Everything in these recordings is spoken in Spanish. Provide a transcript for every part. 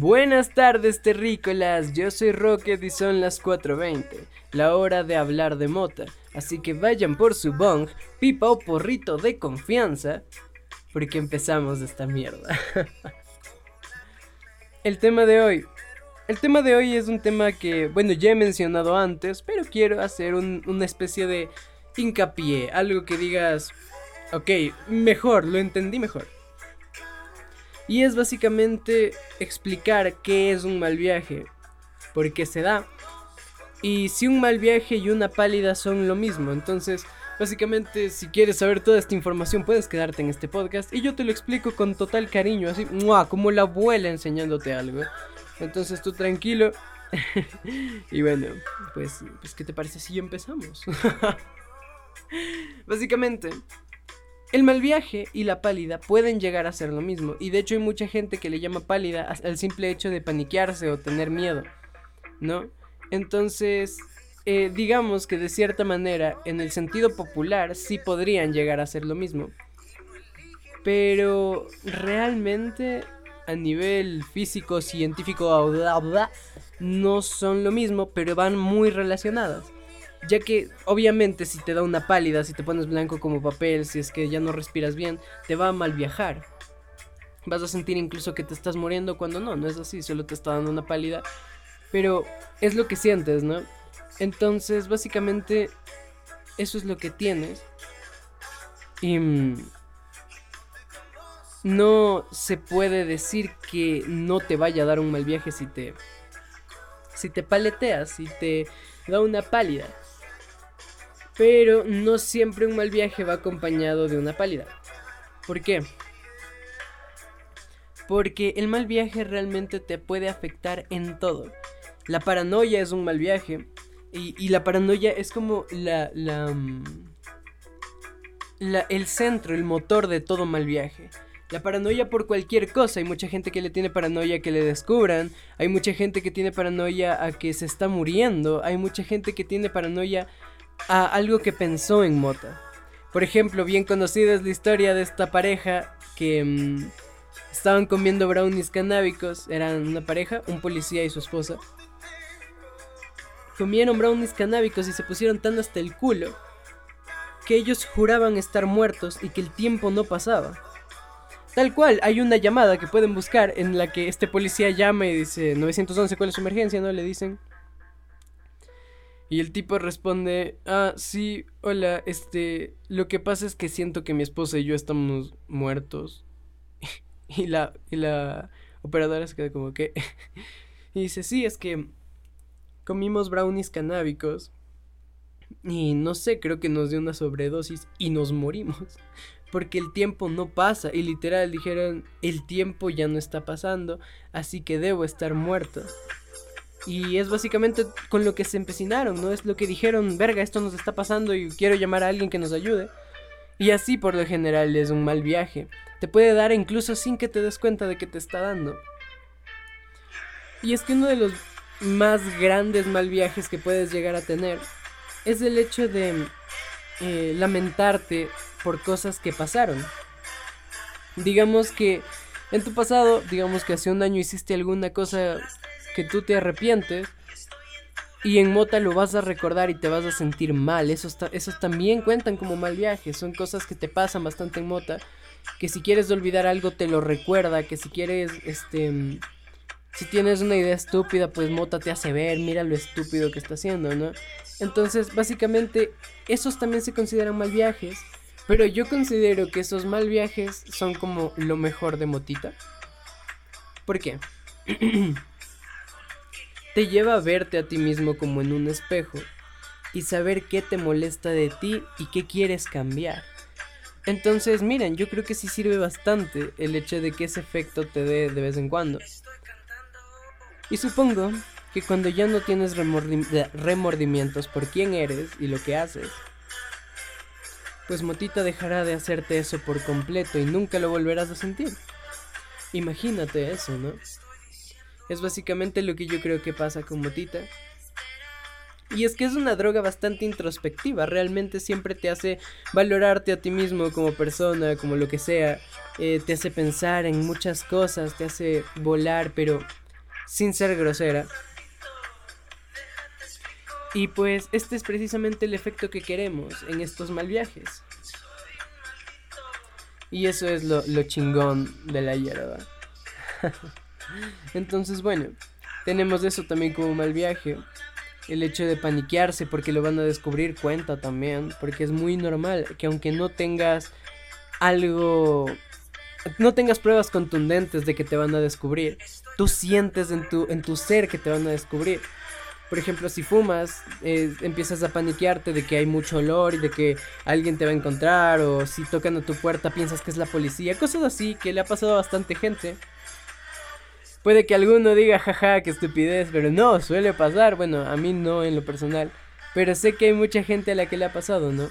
Buenas tardes terrícolas, yo soy Rocket y son las 4.20, la hora de hablar de mota, así que vayan por su bong, pipa o porrito de confianza, porque empezamos esta mierda. el tema de hoy, el tema de hoy es un tema que, bueno, ya he mencionado antes, pero quiero hacer una especie de hincapié, algo que digas, ok, mejor, lo entendí mejor. Y es básicamente explicar qué es un mal viaje, por qué se da, y si un mal viaje y una pálida son lo mismo. Entonces, básicamente, si quieres saber toda esta información, puedes quedarte en este podcast y yo te lo explico con total cariño, así, como la abuela enseñándote algo. Entonces, tú tranquilo. y bueno, pues, pues, ¿qué te parece si empezamos? básicamente, el mal viaje y la pálida pueden llegar a ser lo mismo, y de hecho hay mucha gente que le llama pálida al simple hecho de paniquearse o tener miedo, ¿no? Entonces, eh, digamos que de cierta manera, en el sentido popular, sí podrían llegar a ser lo mismo. Pero realmente, a nivel físico, científico, no son lo mismo, pero van muy relacionadas. Ya que obviamente si te da una pálida, si te pones blanco como papel, si es que ya no respiras bien, te va a mal viajar. Vas a sentir incluso que te estás muriendo cuando no, no es así, solo te está dando una pálida. Pero es lo que sientes, ¿no? Entonces, básicamente, eso es lo que tienes. Y mm, no se puede decir que no te vaya a dar un mal viaje si te si te paleteas, si te da una pálida. Pero no siempre un mal viaje va acompañado de una pálida. ¿Por qué? Porque el mal viaje realmente te puede afectar en todo. La paranoia es un mal viaje. Y, la paranoia es como la, mm, la, el centro, el motor de todo mal viaje. La paranoia por cualquier cosa. Hay mucha gente que le tiene paranoia a que le descubran. Hay mucha gente que tiene paranoia a que se está muriendo. Hay mucha gente que tiene paranoia a algo que pensó en Mota. Por ejemplo, bien conocida es la historia de esta pareja que mm, estaban comiendo brownies canábicos. Eran una pareja, un policía y su esposa. Comieron brownies canábicos y se pusieron tan hasta el culo que ellos juraban estar muertos y que el tiempo no pasaba. Tal cual, hay una llamada que pueden buscar en la que este policía llama y dice 911, ¿cuál es su emergencia? ¿No? Le dicen. Y el tipo responde, ah, sí, hola, este, lo que pasa es que siento que mi esposa y yo estamos muertos. y la, y la operadora se queda como que... y dice, sí, es que comimos brownies canábicos. Y no sé, creo que nos dio una sobredosis y nos morimos. Porque el tiempo no pasa. Y literal dijeron, el tiempo ya no está pasando. Así que debo estar muerto. Y es básicamente con lo que se empecinaron, ¿no? Es lo que dijeron, verga, esto nos está pasando y quiero llamar a alguien que nos ayude. Y así por lo general es un mal viaje. Te puede dar incluso sin que te des cuenta de que te está dando. Y es que uno de los más grandes mal viajes que puedes llegar a tener es el hecho de eh, lamentarte por cosas que pasaron. Digamos que en tu pasado, digamos que hace un año hiciste alguna cosa que tú te arrepientes y en Mota lo vas a recordar y te vas a sentir mal. Esos, esos también cuentan como mal viaje. Son cosas que te pasan bastante en Mota. Que si quieres olvidar algo te lo recuerda. Que si quieres, este... Si tienes una idea estúpida, pues Mota te hace ver, mira lo estúpido que está haciendo, ¿no? Entonces, básicamente, esos también se consideran mal viajes. Pero yo considero que esos mal viajes son como lo mejor de Motita. ¿Por qué? te lleva a verte a ti mismo como en un espejo y saber qué te molesta de ti y qué quieres cambiar. Entonces, miren, yo creo que sí sirve bastante el hecho de que ese efecto te dé de vez en cuando. Y supongo que cuando ya no tienes remordimientos por quién eres y lo que haces, pues Motita dejará de hacerte eso por completo y nunca lo volverás a sentir. Imagínate eso, ¿no? Es básicamente lo que yo creo que pasa con Motita. Y es que es una droga bastante introspectiva, realmente siempre te hace valorarte a ti mismo como persona, como lo que sea, eh, te hace pensar en muchas cosas, te hace volar, pero sin ser grosera. Y pues este es precisamente el efecto que queremos en estos mal viajes. Y eso es lo, lo chingón de la hierba. Entonces, bueno, tenemos eso también como mal viaje. El hecho de paniquearse porque lo van a descubrir cuenta también. Porque es muy normal que aunque no tengas algo... No tengas pruebas contundentes de que te van a descubrir. Tú sientes en tu, en tu ser que te van a descubrir. Por ejemplo, si fumas, eh, empiezas a paniquearte de que hay mucho olor y de que alguien te va a encontrar. O si tocan a tu puerta piensas que es la policía. Cosas así que le ha pasado a bastante gente. Puede que alguno diga, jaja, qué estupidez, pero no, suele pasar. Bueno, a mí no en lo personal. Pero sé que hay mucha gente a la que le ha pasado, ¿no?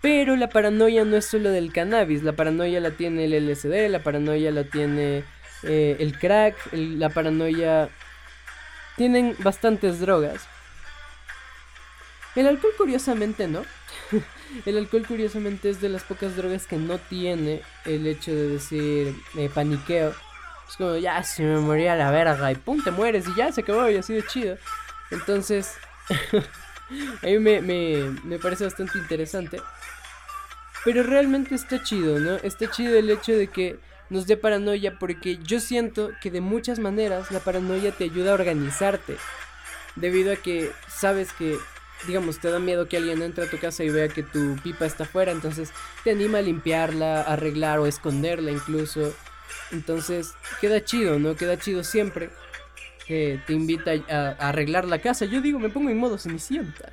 Pero la paranoia no es solo del cannabis, la paranoia la tiene el LSD, la paranoia la tiene eh, el crack, la paranoia... Tienen bastantes drogas. El alcohol curiosamente no. el alcohol curiosamente es de las pocas drogas que no tiene el hecho de decir eh, paniqueo. Es como, ya, si me moría la verga y pum, te mueres y ya se acabó y así de chido. Entonces, a mí me, me, parece bastante interesante. Pero realmente está chido, ¿no? Está chido el hecho de que nos dé paranoia porque yo siento que de muchas maneras la paranoia te ayuda a organizarte. Debido a que sabes que, digamos, te da miedo que alguien entre a tu casa y vea que tu pipa está afuera, entonces te anima a limpiarla, arreglar o esconderla incluso. Entonces, queda chido, ¿no? Queda chido siempre. Que te invita a, arreglar la casa. Yo digo, me pongo en modo cenicienta.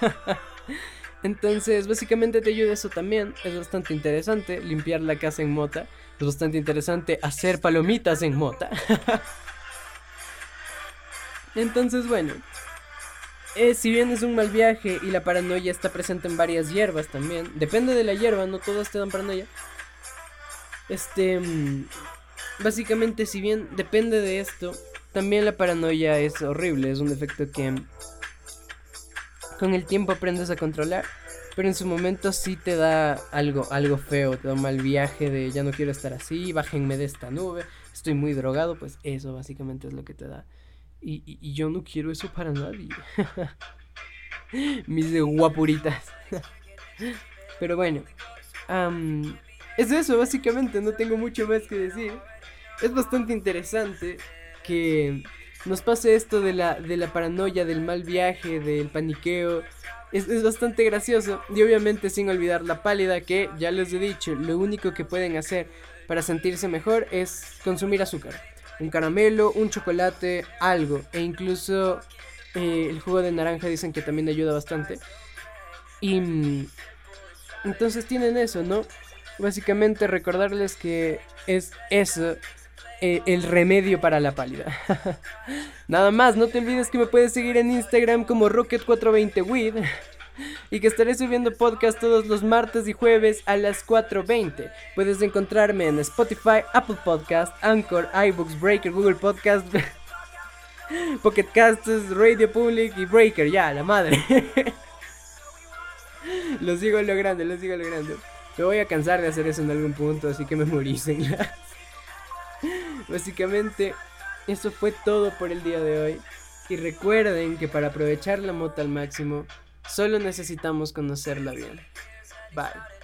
Entonces, básicamente te ayuda eso también. Es bastante interesante limpiar la casa en mota. Es bastante interesante hacer palomitas en mota. Entonces, bueno. Eh, si bien es un mal viaje y la paranoia está presente en varias hierbas también. Depende de la hierba, no todas te dan paranoia. Este, mm, básicamente, si bien depende de esto, también la paranoia es horrible, es un efecto que con el tiempo aprendes a controlar, pero en su momento sí te da algo, algo feo, te da un mal viaje de ya no quiero estar así, bájenme de esta nube, estoy muy drogado, pues eso básicamente es lo que te da. Y, yo no quiero eso para nadie. Mis guapuritas. pero bueno. Es eso, básicamente, no tengo mucho más que decir. Es bastante interesante que nos pase esto de la, de la paranoia, del mal viaje, del paniqueo. Es, es, bastante gracioso y obviamente sin olvidar la pálida que, ya les he dicho, lo único que pueden hacer para sentirse mejor es consumir azúcar. Un caramelo, un chocolate, algo. E incluso eh, el jugo de naranja dicen que también ayuda bastante. Y mm, entonces tienen eso, ¿no? Básicamente recordarles que es eso eh, el remedio para la pálida. Nada más, no te olvides que me puedes seguir en Instagram como Rocket420WID y que estaré subiendo podcast todos los martes y jueves a las 4.20. Puedes encontrarme en Spotify, Apple Podcast, Anchor, iBooks, Breaker, Google Podcast, Pocket Casts, Radio Public y Breaker. Ya, la madre. lo sigo logrando, lo sigo logrando. Me voy a cansar de hacer eso en algún punto, así que me memoricen. Básicamente, eso fue todo por el día de hoy. Y recuerden que para aprovechar la moto al máximo, solo necesitamos conocerla bien. Bye.